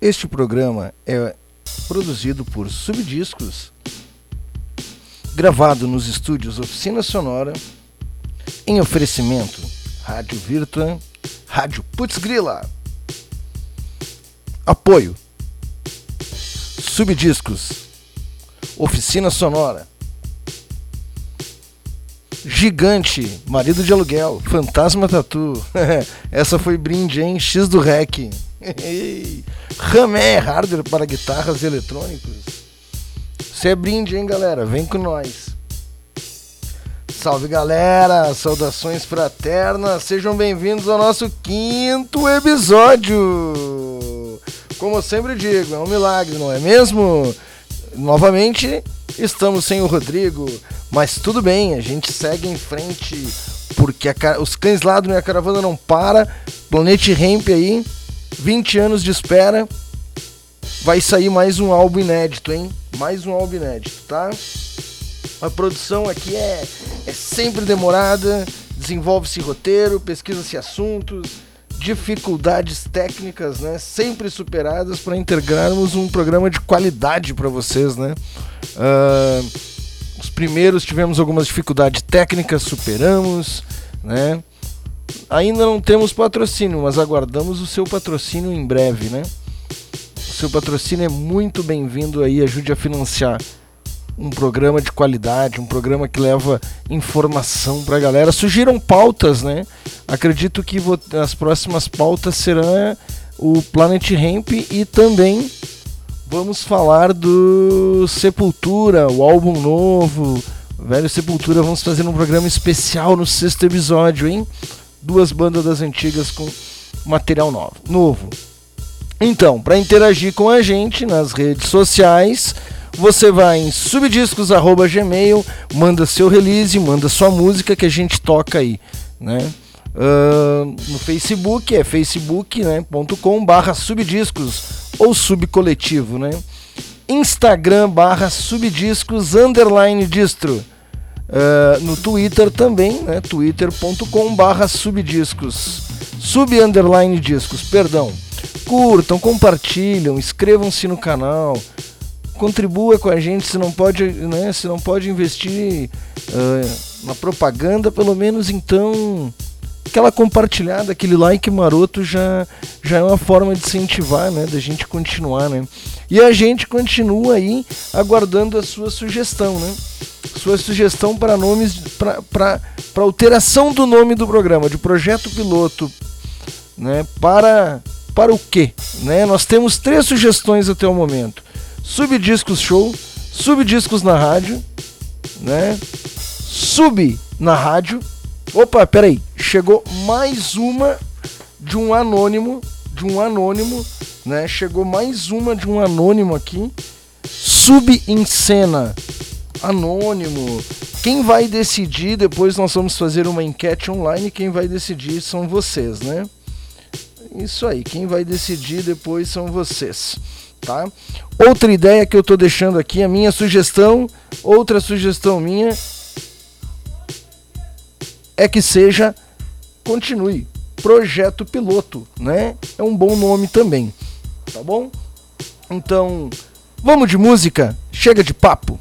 Este programa é produzido por Subdiscos, gravado nos estúdios Oficina Sonora, em oferecimento Rádio Virtua, Rádio Putz Grila. Apoio Subdiscos, Oficina Sonora. Gigante, marido de aluguel, fantasma tatu. Essa foi brinde, hein? X do REC. Ramé, hardware para guitarras eletrônicos. Isso é brinde, hein, galera? Vem com nós. Salve, galera! Saudações fraternas. Sejam bem-vindos ao nosso quinto episódio. Como eu sempre digo, é um milagre, não é mesmo? Novamente, estamos sem o Rodrigo, mas tudo bem, a gente segue em frente porque a, os cães ladram e a caravana não para. Planete Ramp aí, 20 anos de espera. Vai sair mais um álbum inédito, hein? Mais um álbum inédito, tá? A produção aqui é, é sempre demorada, desenvolve-se roteiro, pesquisa-se assuntos, dificuldades técnicas, né? Sempre superadas para integrarmos um programa de qualidade para vocês, né? Uh, os primeiros tivemos algumas dificuldades técnicas, superamos, né? Ainda não temos patrocínio, mas aguardamos o seu patrocínio em breve, né? O seu patrocínio é muito bem-vindo aí, ajude a financiar um programa de qualidade, um programa que leva informação para a galera. Surgiram pautas, né? Acredito que as próximas pautas serão o Planet Ramp e também vamos falar do Sepultura, o álbum novo, Velho Sepultura. Vamos fazer um programa especial no sexto episódio, hein? Duas bandas das antigas com material novo. novo. Então, para interagir com a gente nas redes sociais, você vai em subdiscos@gmail, manda seu release, manda sua música que a gente toca aí, né? Uh, no Facebook é facebook.com né, subdiscos ou subcoletivo, né? Instagram barra subdiscos underline distro. Uh, no Twitter também, né? twitter.com barra subdiscos. Sub underline discos, perdão. Curtam, compartilham, inscrevam-se no canal contribua com a gente, se não pode, né, se não pode investir uh, na propaganda, pelo menos então aquela compartilhada, aquele like maroto já, já é uma forma de incentivar, né, da gente continuar, né? E a gente continua aí aguardando a sua sugestão, né? Sua sugestão para nomes, para alteração do nome do programa, de projeto piloto, né? Para para o quê? Né? Nós temos três sugestões até o momento. Subdiscos Show, Subdiscos na rádio, né? Sub na rádio. Opa, peraí, chegou mais uma de um anônimo, de um anônimo, né? Chegou mais uma de um anônimo aqui. Sub em cena, anônimo. Quem vai decidir, depois nós vamos fazer uma enquete online, quem vai decidir são vocês, né? Isso aí, quem vai decidir depois são vocês tá? Outra ideia que eu estou deixando aqui, a minha sugestão, outra sugestão minha é que seja continue projeto piloto, né? É um bom nome também, tá bom? Então, vamos de música, chega de papo.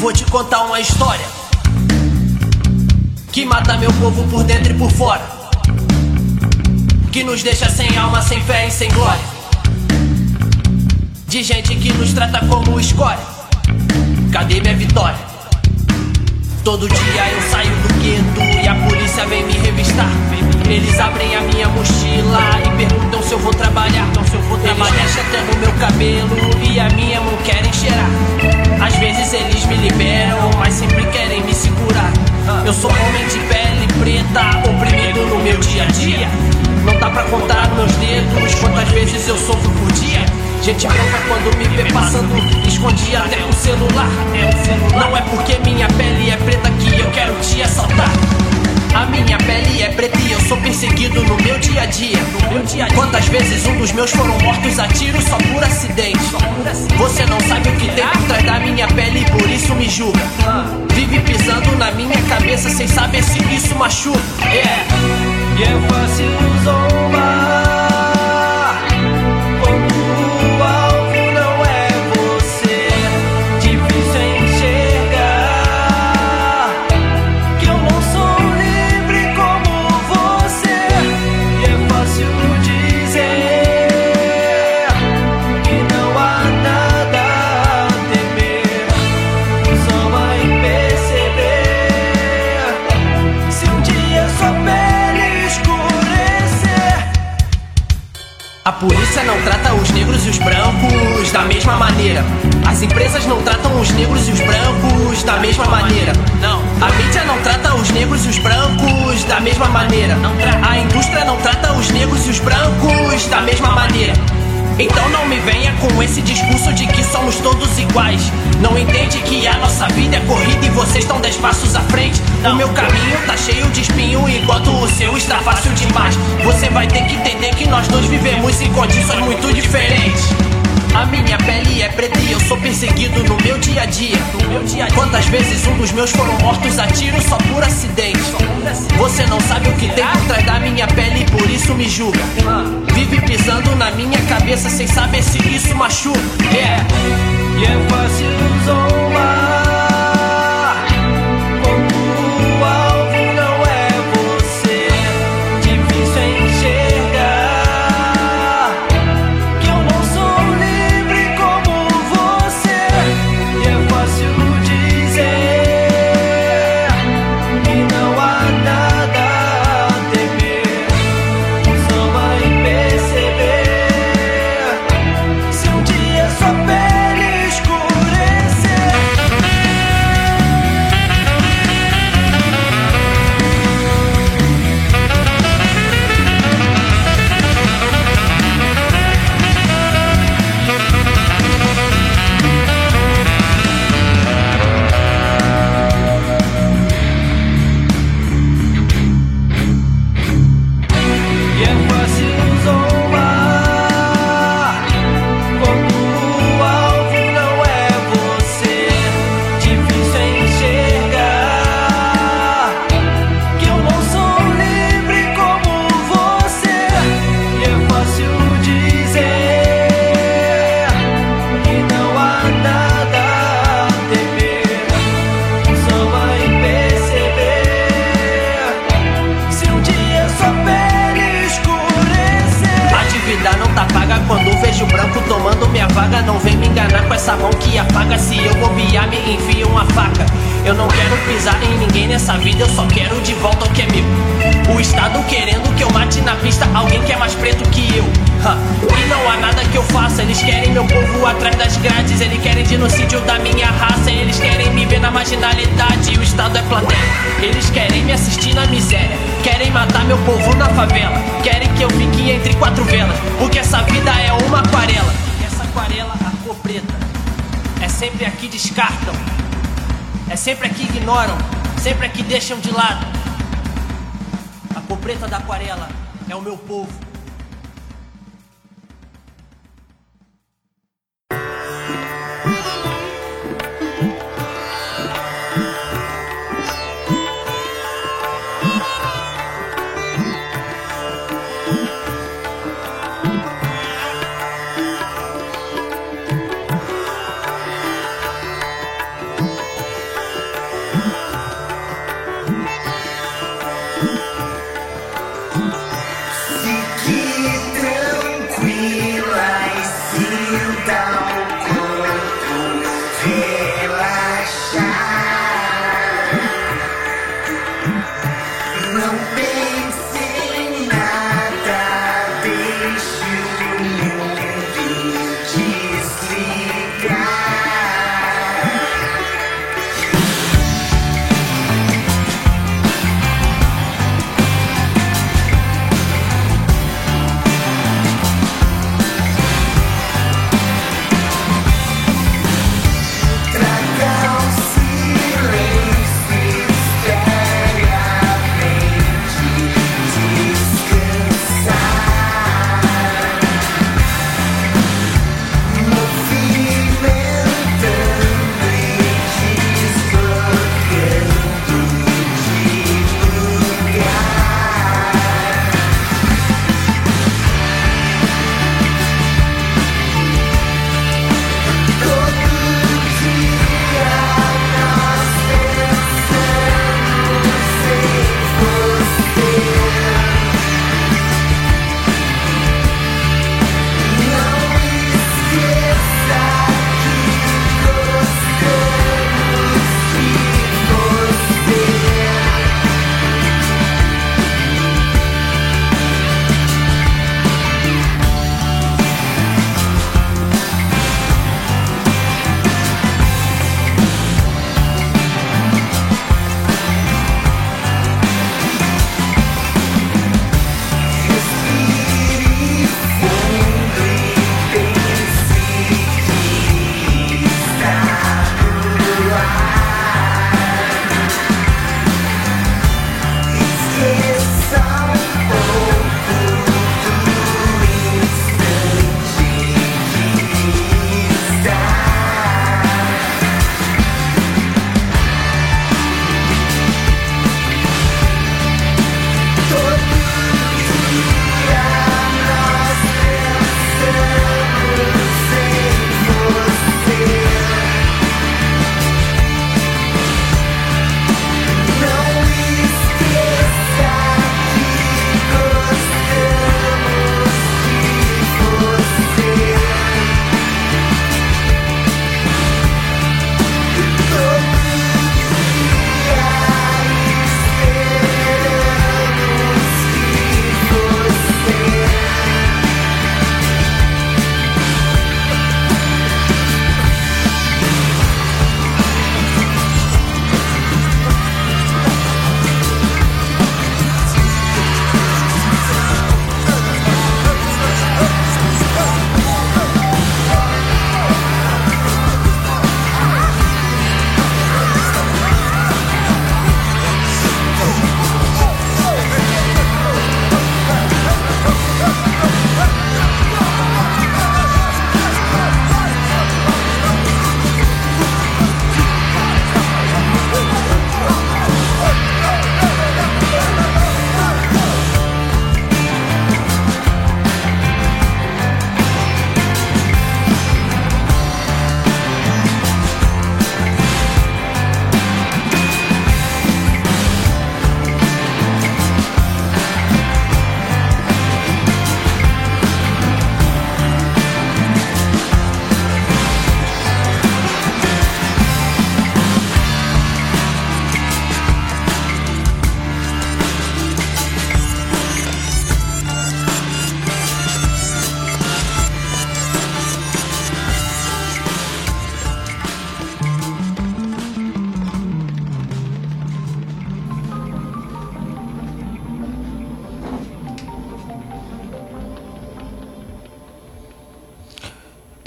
Vou te contar uma história que mata meu povo por dentro e por fora, que nos deixa sem alma, sem fé e sem glória. De gente que nos trata como escória. Cadê minha vitória? Todo dia eu saio do gueto e a polícia vem me revistar. Eles abrem a minha mochila e perguntam se eu vou trabalhar. Então, se eu vou trabalhar, eles até no meu cabelo e a minha mão querem cheirar. Às vezes eles me liberam, mas sempre querem me segurar. Eu sou homem de pele preta, oprimido no meu dia a dia. Não dá pra contar nos dedos quantas vezes eu sofro por dia. Gente branca quando me vê passando, escondi até o celular. Não é porque minha pele é preta que eu quero te assaltar. A minha pele é preta e eu sou perseguido no meu dia a dia. Quantas vezes um dos meus foram mortos a tiro só por acidente? Você não sabe o que tem por trás da minha pele e por isso me julga. Vive pisando na minha cabeça sem saber se isso machuca. É. E é fácil zombar polícia não trata os negros e os brancos da mesma maneira. As empresas não tratam os negros e os brancos da mesma maneira. Não. A mídia não trata os negros e os brancos da mesma maneira. A indústria não trata os negros e os brancos da mesma maneira. Então não me venha com esse discurso de que somos todos iguais. Não entende que a nossa vida é corrida e vocês estão dez passos à frente. O meu caminho tá cheio de espinho enquanto o seu está fácil demais. Você vai ter que entender que nós dois vivemos em condições muito diferentes. A minha pele é preta e eu sou perseguido no meu dia a dia. Quantas vezes um dos meus foram mortos a tiro só por acidente? Você não sabe o que tem por trás da minha pele e por isso me julga. Vive pisando na minha cabeça sem saber se isso machuca. É. E é fácil zombar vaga. Não vem me enganar com essa mão que apaga. Se eu bobear, me enfia uma faca. Eu não quero pisar em ninguém nessa vida, eu só quero de volta o que é meu. O Estado querendo que eu mate na pista alguém que é mais preto que eu. E não há nada que eu faça, eles querem meu povo atrás das grades. Eles querem genocídio da minha raça, eles querem me ver na marginalidade. O Estado é plateia, eles querem me assistir na miséria. Querem matar meu povo na favela, querem que eu fique entre quatro velas. Porque essa vida é uma aquarela. Aquarela, a cor preta, é sempre aqui descartam. É sempre aqui ignoram, sempre aqui deixam de lado. A cor preta da aquarela é o meu povo.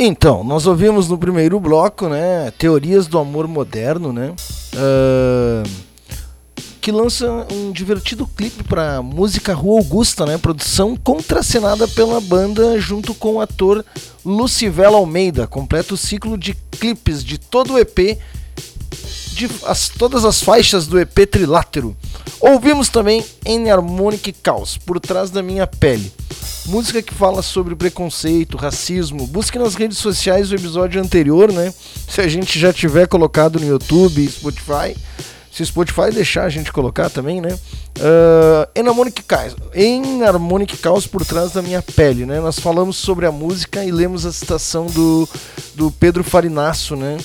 Então, nós ouvimos no primeiro bloco, né, Teorias do Amor Moderno, né, uh, que lança um divertido clipe para música Rua Augusta, né, produção contracenada pela banda junto com o ator Lucivela Almeida, completa o ciclo de clipes de todo o EP, de as, todas as faixas do EP Trilátero. Ouvimos também N Harmonic Chaos, Por Trás da Minha Pele, música que fala sobre preconceito, racismo. Busque nas redes sociais o episódio anterior, né? Se a gente já tiver colocado no YouTube, Spotify. Se Spotify deixar a gente colocar também, né? Uh, Enharmonic Chaos, Enharmonic Chaos por trás da minha pele, né? Nós falamos sobre a música e lemos a citação do, do Pedro Farinasso, né?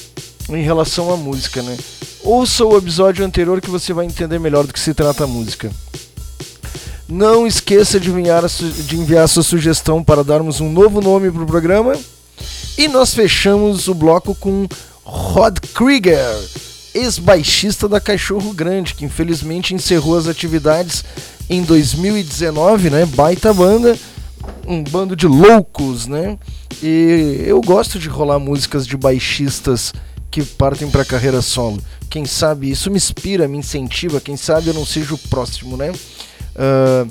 Em relação à música, né? Ouça o episódio anterior que você vai entender melhor do que se trata a música. Não esqueça de enviar, de enviar sua sugestão para darmos um novo nome para o programa. E nós fechamos o bloco com Rod Krieger, ex-baixista da Cachorro Grande, que infelizmente encerrou as atividades em 2019, né? Baita banda, um bando de loucos, né? E eu gosto de rolar músicas de baixistas que partem para carreira solo. Quem sabe isso me inspira, me incentiva, quem sabe eu não seja o próximo, né? Uh,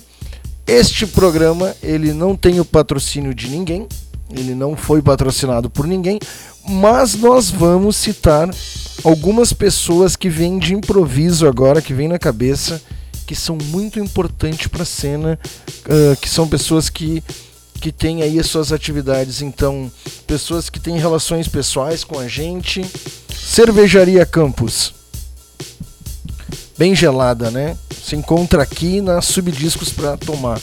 este programa ele não tem o patrocínio de ninguém, ele não foi patrocinado por ninguém, mas nós vamos citar algumas pessoas que vêm de improviso agora, que vêm na cabeça, que são muito importantes para a cena, uh, que são pessoas que que têm aí as suas atividades, então pessoas que têm relações pessoais com a gente. Cervejaria Campus, bem gelada, né? se encontra aqui na Subdiscos para tomar.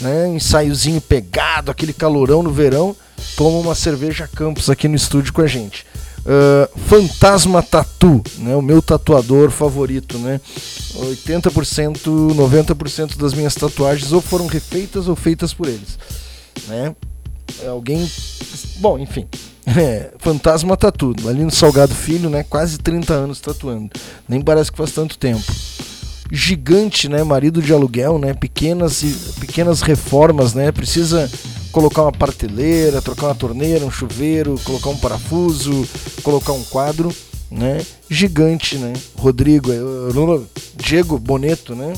Né? Ensaiozinho pegado, aquele calorão no verão. Toma uma cerveja Campos aqui no estúdio com a gente. Uh, Fantasma Tatu, né? o meu tatuador favorito. Né? 80%, 90% das minhas tatuagens ou foram refeitas ou feitas por eles. Né? Alguém. Bom, enfim. É, Fantasma Tatu, ali no Salgado Filho, né? Quase 30 anos tatuando. Nem parece que faz tanto tempo gigante, né? Marido de aluguel, né? Pequenas, pequenas reformas, né? Precisa colocar uma parteleira, trocar uma torneira, um chuveiro, colocar um parafuso, colocar um quadro, né? Gigante, né? Rodrigo, é, Diego Boneto, né?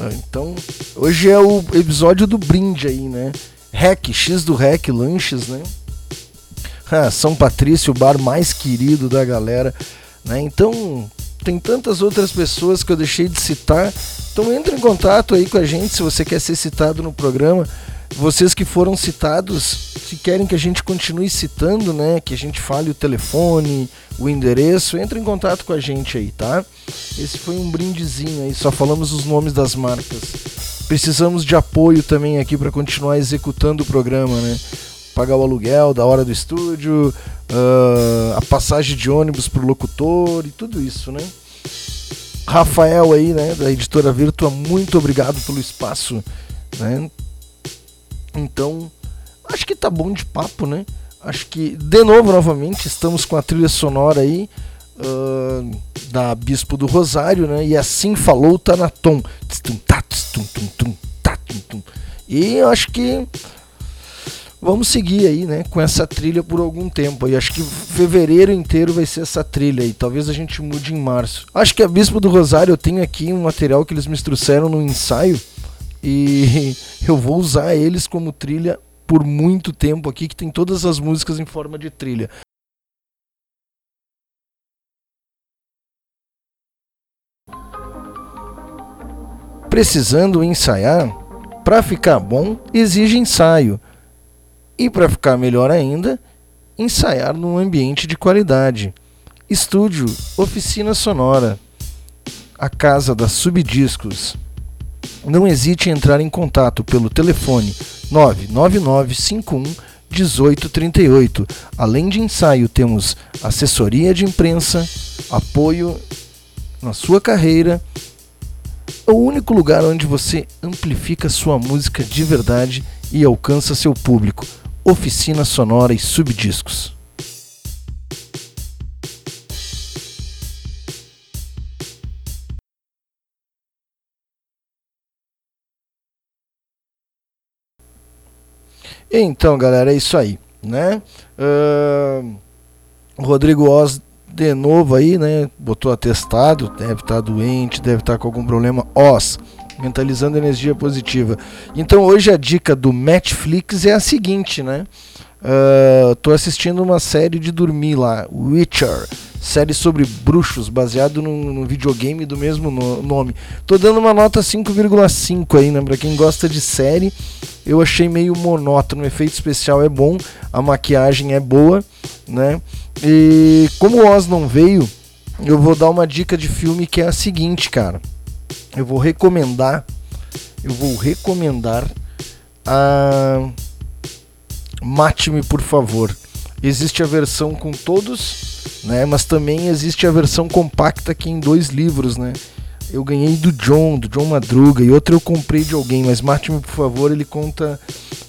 Ah, então, hoje é o episódio do brinde aí, né? Rec, X do Rec, lanches, né? Ah, São Patrício, o bar mais querido da galera, né? Então, tem tantas outras pessoas que eu deixei de citar. Então entre em contato aí com a gente se você quer ser citado no programa. Vocês que foram citados, se querem que a gente continue citando, né, que a gente fale o telefone, o endereço, entre em contato com a gente aí, tá? Esse foi um brindezinho aí, só falamos os nomes das marcas. Precisamos de apoio também aqui para continuar executando o programa, né? Pagar o aluguel da hora do estúdio, uh, a passagem de ônibus pro locutor e tudo isso, né? Rafael aí, né, da editora Virtua, muito obrigado pelo espaço, né? Então, acho que tá bom de papo, né? Acho que, de novo, novamente, estamos com a trilha sonora aí uh, da Bispo do Rosário, né? E assim falou Tanatom. E eu acho que vamos seguir aí, né, com essa trilha por algum tempo. E acho que fevereiro inteiro vai ser essa trilha aí. Talvez a gente mude em março. Acho que a Bispo do Rosário eu tenho aqui um material que eles me trouxeram no ensaio e eu vou usar eles como trilha por muito tempo aqui, que tem todas as músicas em forma de trilha. Precisando ensaiar, para ficar bom exige ensaio. E para ficar melhor ainda, ensaiar num ambiente de qualidade. Estúdio Oficina Sonora, a casa das subdiscos. Não hesite em entrar em contato pelo telefone 99951 1838. Além de ensaio, temos assessoria de imprensa, apoio na sua carreira. É o único lugar onde você amplifica sua música de verdade e alcança seu público oficina sonora e subdiscos. Então, galera, é isso aí. né? Uh, Rodrigo Oz de novo aí, né? Botou atestado, deve estar tá doente, deve estar tá com algum problema. Oz, mentalizando energia positiva. Então hoje a dica do Netflix é a seguinte, né? Uh, tô assistindo uma série de dormir lá, Witcher, série sobre bruxos, baseado num, num videogame do mesmo no, nome. Tô dando uma nota 5,5 aí, né? Pra quem gosta de série, eu achei meio monótono. O efeito especial é bom, a maquiagem é boa, né? E como o Oz não veio, eu vou dar uma dica de filme que é a seguinte, cara. Eu vou recomendar, eu vou recomendar a Mate-me, por favor. Existe a versão com todos, né? Mas também existe a versão compacta aqui em dois livros, né? Eu ganhei do John, do John Madruga, e outro eu comprei de alguém, mas Mate-me, por favor, ele conta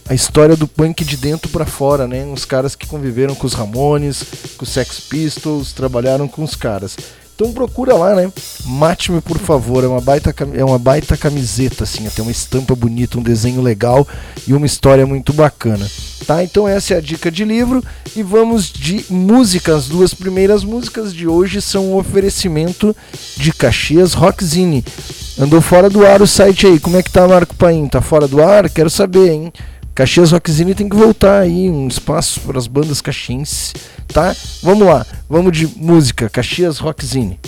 a história do punk de dentro para fora, né? Uns caras que conviveram com os Ramones, com os Sex Pistols, trabalharam com os caras. Então procura lá, né? Mate-me, por favor. É uma baita, é uma baita camiseta, assim. Tem uma estampa bonita, um desenho legal e uma história muito bacana. Tá? Então essa é a dica de livro. E vamos de música. As duas primeiras músicas de hoje são um oferecimento de Caxias Rockzine. Andou fora do ar o site aí. Como é que tá, Marco Paim? Tá fora do ar? Quero saber, hein? Caxias Rockzine tem que voltar aí, um espaço para as bandas caxienses, tá? Vamos lá, vamos de música, Caxias Rockzine.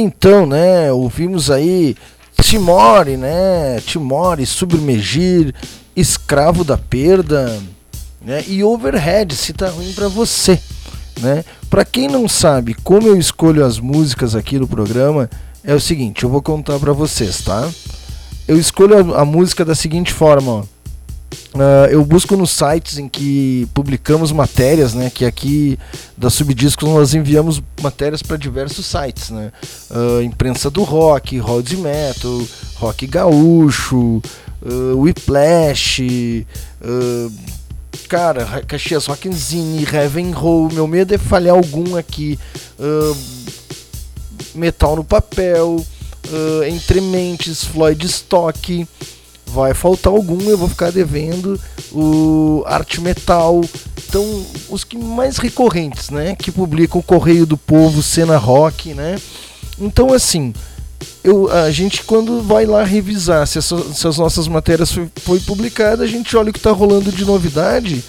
Então, né, ouvimos aí Timore, né? Timore, Submergir, Escravo da Perda, né? E Overhead, se tá ruim para você, né? Para quem não sabe como eu escolho as músicas aqui do programa, é o seguinte, eu vou contar para vocês, tá? Eu escolho a, a, música da seguinte forma, ó. Uh, eu busco nos sites em que publicamos matérias, né? Que aqui da Subdiscos nós enviamos matérias para diversos sites, né? Uh, imprensa do rock, rock metal, rock gaúcho, uh, Whiplash, uh, cara, Caxias Rock Zine, Heaven Roll. Meu medo é falhar algum aqui. Metal no papel, Entre Mentes, Floyd Stock vai faltar algum, eu vou ficar devendo o arte metal. Então, os que mais recorrentes, né, que publicam Correio do Povo, Cena Rock, né? Então, assim, eu, a gente quando vai lá revisar se, essa, se as nossas matérias foi, foi publicada, a gente olha o que está rolando de novidade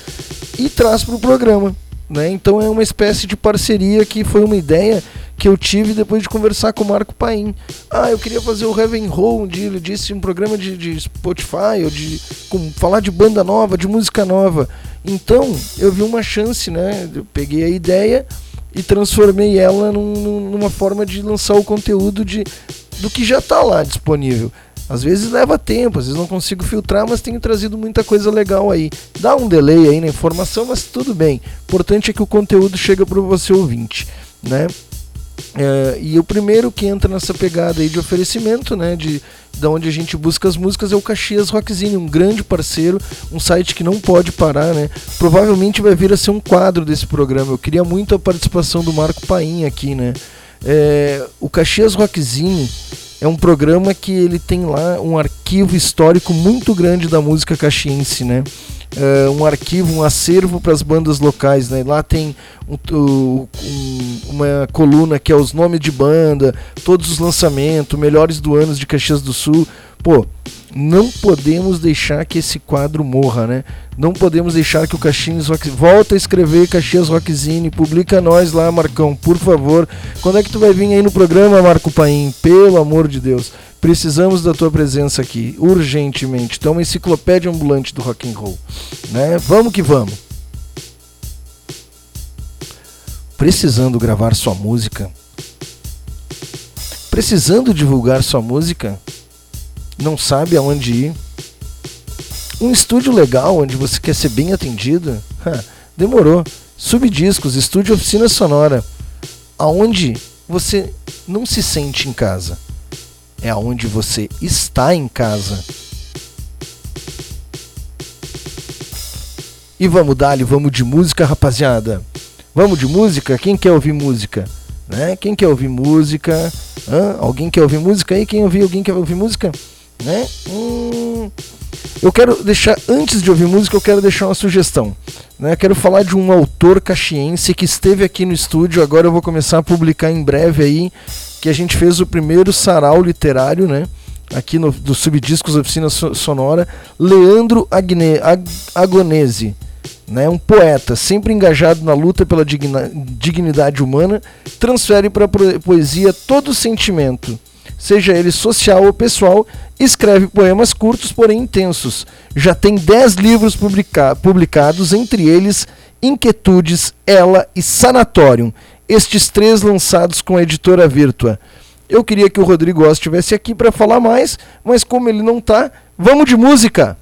e traz para o programa. Né? Então é uma espécie de parceria que foi uma ideia que eu tive depois de conversar com o Marco Paim. Ah, eu queria fazer o Heaven dia, ele disse, um programa de, de Spotify, ou de com, falar de banda nova, de música nova. Então, eu vi uma chance, né? Eu peguei a ideia e transformei ela num, numa forma de lançar o conteúdo de, do que já está lá disponível. Às vezes leva tempo, às vezes não consigo filtrar, mas tenho trazido muita coisa legal aí. Dá um delay aí na informação, mas tudo bem. O importante é que o conteúdo chega para você ouvinte, né? É, e o primeiro que entra nessa pegada aí de oferecimento, né, de da onde a gente busca as músicas é o Caxias Rockzine, um grande parceiro, um site que não pode parar, né? Provavelmente vai vir a ser um quadro desse programa. Eu queria muito a participação do Marco Paim aqui, né? É, o Caxias Rockzine é um programa que ele tem lá um arquivo histórico muito grande da música caxiense, né? Uh, um arquivo, um acervo para as bandas locais. Né? Lá tem um, um, uma coluna que é os nomes de banda, todos os lançamentos, melhores do ano de Caxias do Sul. Pô, não podemos deixar que esse quadro morra, né? Não podemos deixar que o Caxias Rock... Volta a escrever Caxias Rockzine, publica nós lá, Marcão, por favor. Quando é que tu vai vir aí no programa, Marco Paim? Pelo amor de Deus. Precisamos da tua presença aqui, urgentemente. É uma enciclopédia ambulante do rock and roll, né? Vamos que vamos. Precisando gravar sua música? Precisando divulgar sua música? Não sabe aonde ir? Um estúdio legal onde você quer ser bem atendido? demorou. Subdiscos, estúdio oficina sonora, aonde você não se sente em casa é aonde você está em casa. E vamos dar vamos de música, rapaziada. Vamos de música? Quem quer ouvir música? Né? Quem quer ouvir música? Hã? Alguém quer ouvir música aí? Quem ouvir? Alguém quer ouvir música? Né? Hum... Eu quero deixar, antes de ouvir música, eu quero deixar uma sugestão. Né? Quero falar de um autor caxiense que esteve aqui no estúdio, agora eu vou começar a publicar em breve aí, que a gente fez o primeiro sarau literário, né? Aqui no, do Subdiscos Oficina Sonora, Leandro Agne, Ag, Agonese, né? um poeta sempre engajado na luta pela digna, dignidade humana, transfere para a poesia todo o sentimento, seja ele social ou pessoal, escreve poemas curtos, porém intensos. Já tem 10 livros publica publicados, entre eles Inquietudes, Ela e Sanatorium estes três lançados com a editora Virtua. Eu queria que o Rodrigo Oss estivesse aqui para falar mais, mas como ele não está, vamos de música!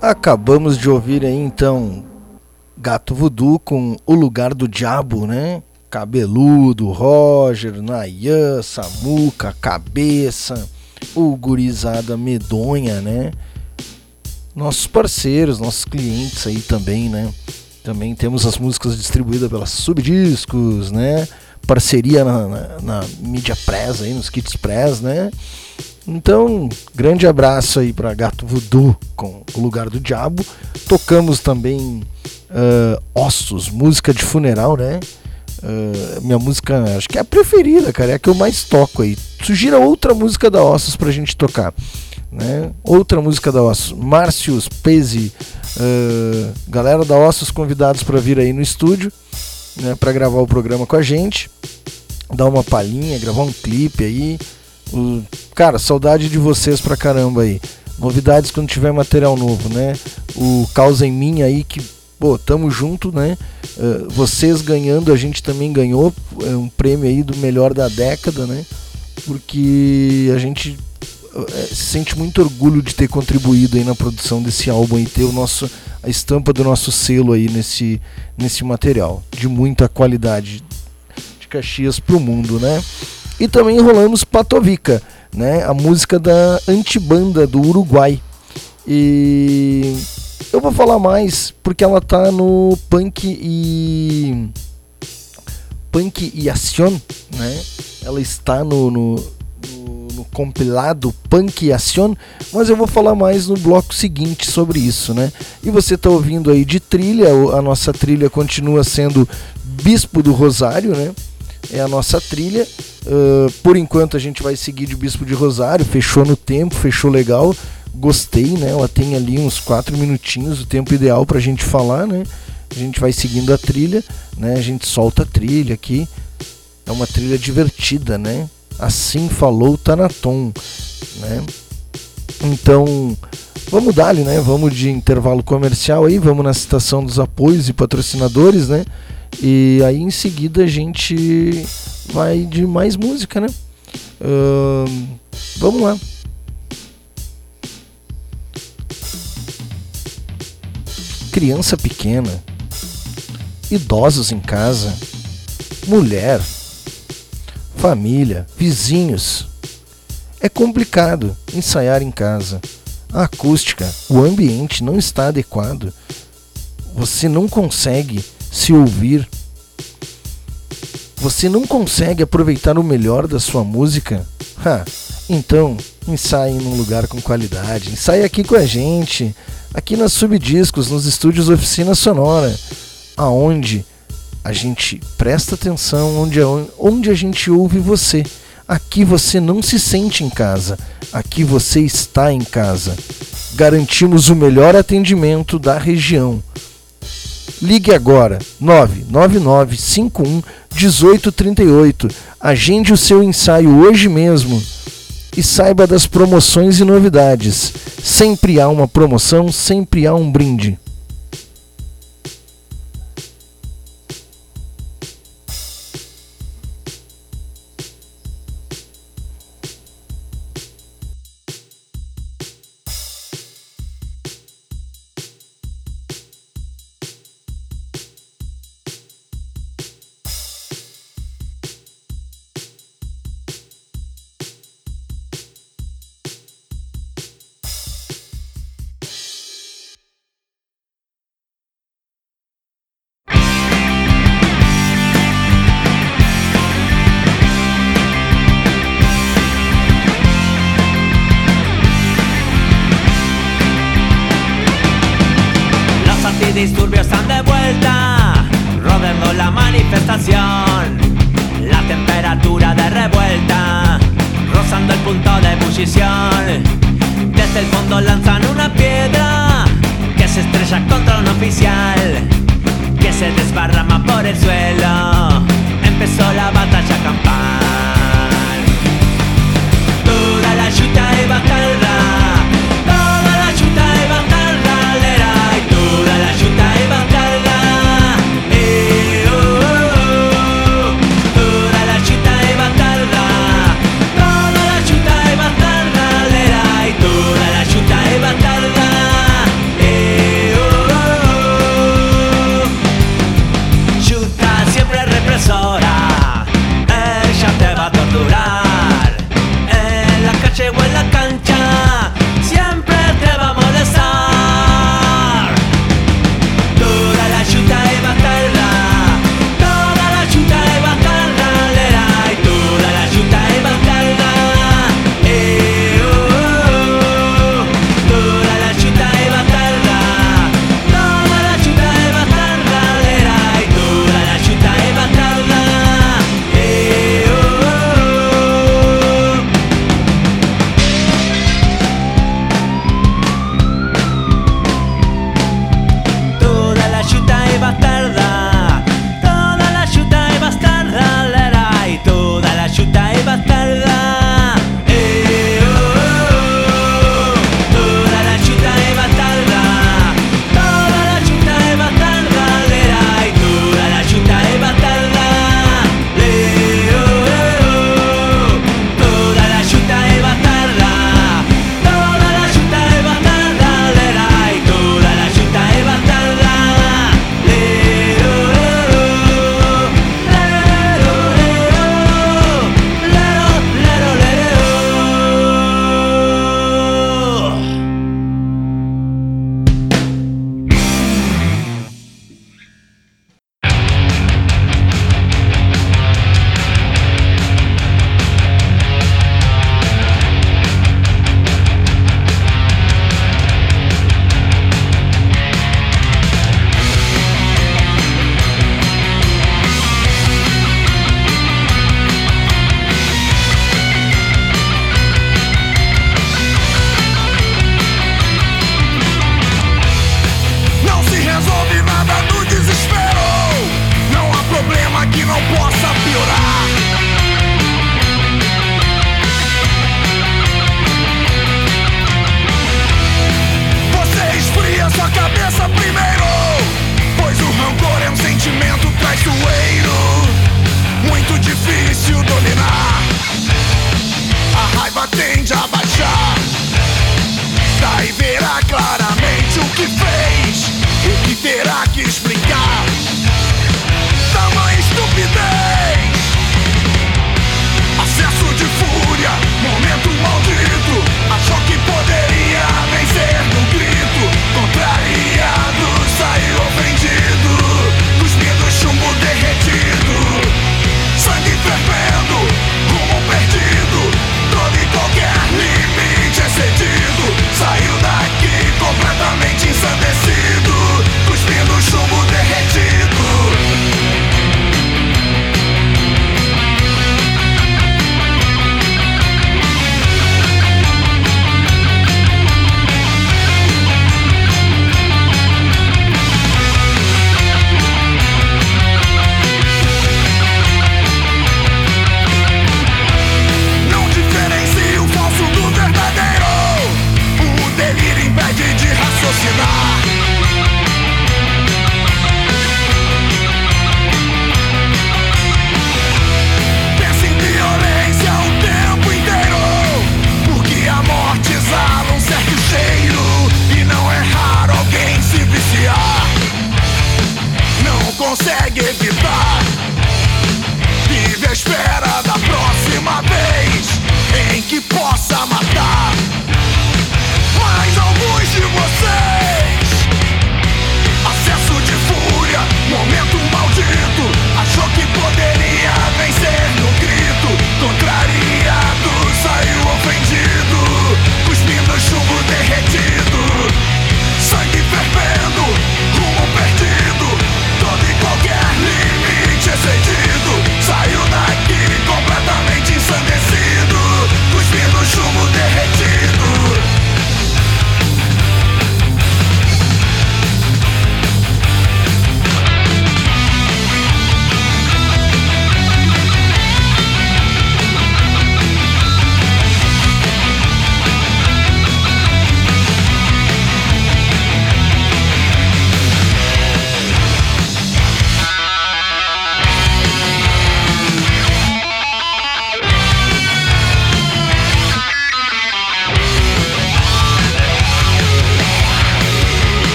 Acabamos de ouvir aí então Gato Voodoo com O Lugar do Diabo, né? Cabeludo, Roger, Nayan, Samuca, Cabeça, o Gurizada Medonha, né? Nossos parceiros, nossos clientes aí também, né? Também temos as músicas distribuídas pelas Subdiscos, né? Parceria na, na, na mídia press aí, nos kits press, né? Então, grande abraço aí para Gato Voodoo com O Lugar do Diabo. Tocamos também uh, Ossos, música de funeral, né? Uh, minha música, acho que é a preferida, cara, é a que eu mais toco aí. Sugira outra música da Ossos pra gente tocar, né? Outra música da Ossos, Márcios Pese, uh, galera da Ossos convidados para vir aí no estúdio, né, para gravar o programa com a gente, dar uma palhinha, gravar um clipe aí. Cara, saudade de vocês pra caramba aí. Novidades quando tiver material novo, né? O Causa em Mim aí que, pô, tamo junto, né? Uh, vocês ganhando, a gente também ganhou é um prêmio aí do melhor da década, né? Porque a gente uh, sente muito orgulho de ter contribuído aí na produção desse álbum e ter o nosso a estampa do nosso selo aí nesse nesse material de muita qualidade de Caxias pro mundo, né? E também rolamos Patovica, né? A música da antibanda do Uruguai. E eu vou falar mais porque ela tá no Punk e Punk e Action, né? Ela está no, no, no, compilado Punk e Action, mas eu vou falar mais no bloco seguinte sobre isso, né? E você tá ouvindo aí de trilha, a nossa trilha continua sendo Bispo do Rosário, né? É a nossa trilha. Uh, por enquanto a gente vai seguir de Bispo de Rosário, fechou no tempo, fechou legal. Gostei, né? Ela tem ali uns 4 minutinhos, o tempo ideal pra gente falar, né? A gente vai seguindo a trilha, né? A gente solta a trilha aqui. É uma trilha divertida, né? Assim falou Tanaton, né? Então, vamos dar né? Vamos de intervalo comercial aí, vamos na citação dos apoios e patrocinadores, né? E aí em seguida a gente vai de mais música, né? Uh, vamos lá. Criança pequena, idosos em casa, mulher, família, vizinhos. É complicado ensaiar em casa. A acústica, o ambiente não está adequado. Você não consegue se ouvir. Você não consegue aproveitar o melhor da sua música? Ha, então ensaie num lugar com qualidade. Ensaie aqui com a gente, aqui nas Subdiscos, nos estúdios Oficina Sonora, aonde a gente presta atenção onde, onde a gente ouve você. Aqui você não se sente em casa, aqui você está em casa. Garantimos o melhor atendimento da região. Ligue agora 999 51 1838. Agende o seu ensaio hoje mesmo e saiba das promoções e novidades. Sempre há uma promoção, sempre há um brinde. El.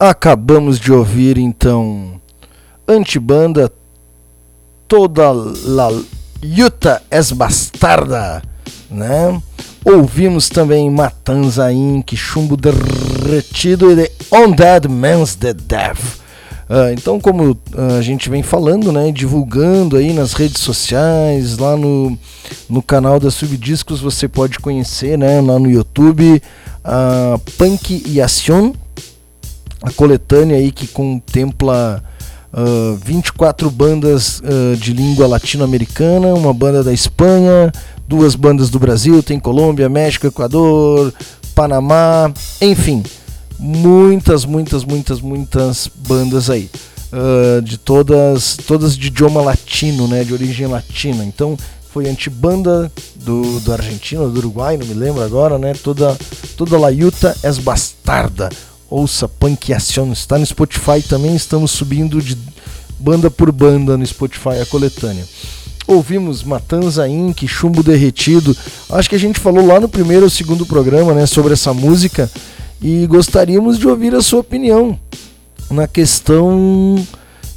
Acabamos de ouvir então Antibanda Toda la Yuta es Bastarda, né? Ouvimos também Matanza Inc, Chumbo de Retido e The Undead Man's The Death. Uh, então, como uh, a gente vem falando, né, divulgando aí nas redes sociais, lá no, no canal da Subdiscos, você pode conhecer, né, lá no YouTube, a Punk e Action, a coletânea aí que contempla uh, 24 bandas uh, de língua latino-americana, uma banda da Espanha, duas bandas do Brasil, tem Colômbia, México, Equador, Panamá, enfim, muitas, muitas, muitas, muitas bandas aí. Uh, de todas, todas de idioma latino, né, de origem latina. Então foi antibanda do, do Argentina, do Uruguai, não me lembro agora, né? Toda, toda la Yuta es bastarda. Ouça Panqueação, está no Spotify também, estamos subindo de banda por banda no Spotify a coletânea. Ouvimos Matanza Inc., Chumbo Derretido. Acho que a gente falou lá no primeiro ou segundo programa, né, sobre essa música e gostaríamos de ouvir a sua opinião na questão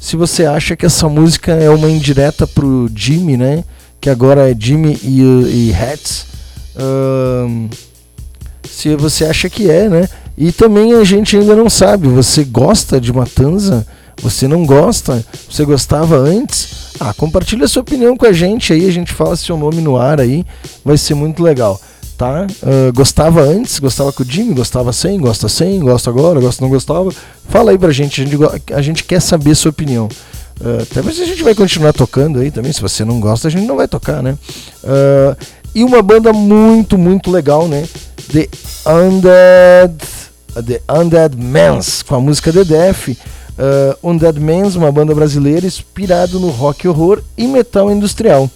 se você acha que essa música é uma indireta pro Jimmy, né? Que agora é Jimmy e, e Hats. Se você acha que é, né? E também a gente ainda não sabe. Você gosta de Matanza? Você não gosta? Você gostava antes? Ah, compartilha sua opinião com a gente aí. A gente fala seu nome no ar aí. Vai ser muito legal tá? Uh, gostava antes, gostava com o Jimmy, gostava sem, gosta sem, gosta agora, gosta não gostava. Fala aí pra gente, a gente, a gente quer saber sua opinião. Uh, até mas a gente vai continuar tocando aí também, se você não gosta, a gente não vai tocar, né? Uh, e uma banda muito, muito legal, né? The Undead, The Undead Mans, com a música The Death. Uh, Undead Mans, uma banda brasileira inspirado no rock horror e metal industrial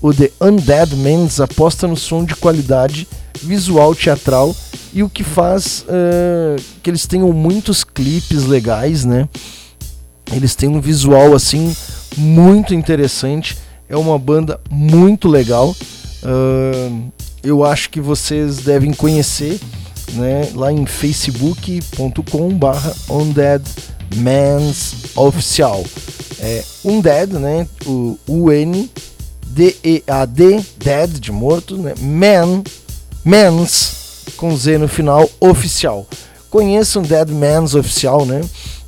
o The Undead Mans aposta no som de qualidade visual teatral e o que faz uh, que eles tenham muitos clipes legais, né? Eles têm um visual assim muito interessante. É uma banda muito legal. Uh, eu acho que vocês devem conhecer, né? Lá em facebook.com/barra Undead Mans Oficial. É Undead, né? O UN D-E-A-D, Dead, de morto, né? Man, Mans, com Z no final, oficial. Conheçam Dead Mans Oficial, né?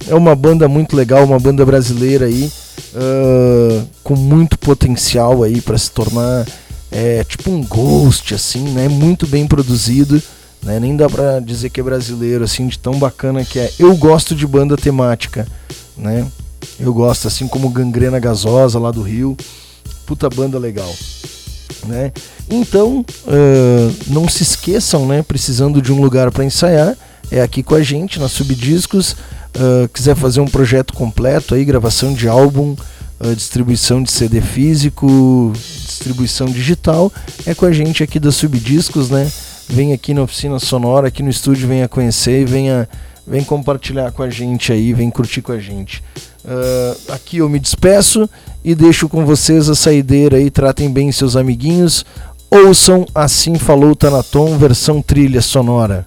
É uma banda muito legal, uma banda brasileira aí, uh, com muito potencial aí para se tornar é, tipo um ghost, assim, né? Muito bem produzido, né? Nem dá pra dizer que é brasileiro, assim, de tão bacana que é. Eu gosto de banda temática, né? Eu gosto, assim como Gangrena Gasosa lá do Rio puta banda legal. Né? Então, uh, não se esqueçam, né? Precisando de um lugar para ensaiar, é aqui com a gente na Subdiscos. Uh, quiser fazer um projeto completo aí, gravação de álbum, uh, distribuição de CD físico, distribuição digital, é com a gente aqui da Subdiscos, né? Vem aqui na oficina sonora, aqui no estúdio, venha conhecer e venha, vem compartilhar com a gente aí, vem curtir com a gente. Uh, aqui eu me despeço e deixo com vocês a saideira aí. Tratem bem seus amiguinhos. Ouçam Assim Falou Tanaton, versão trilha sonora.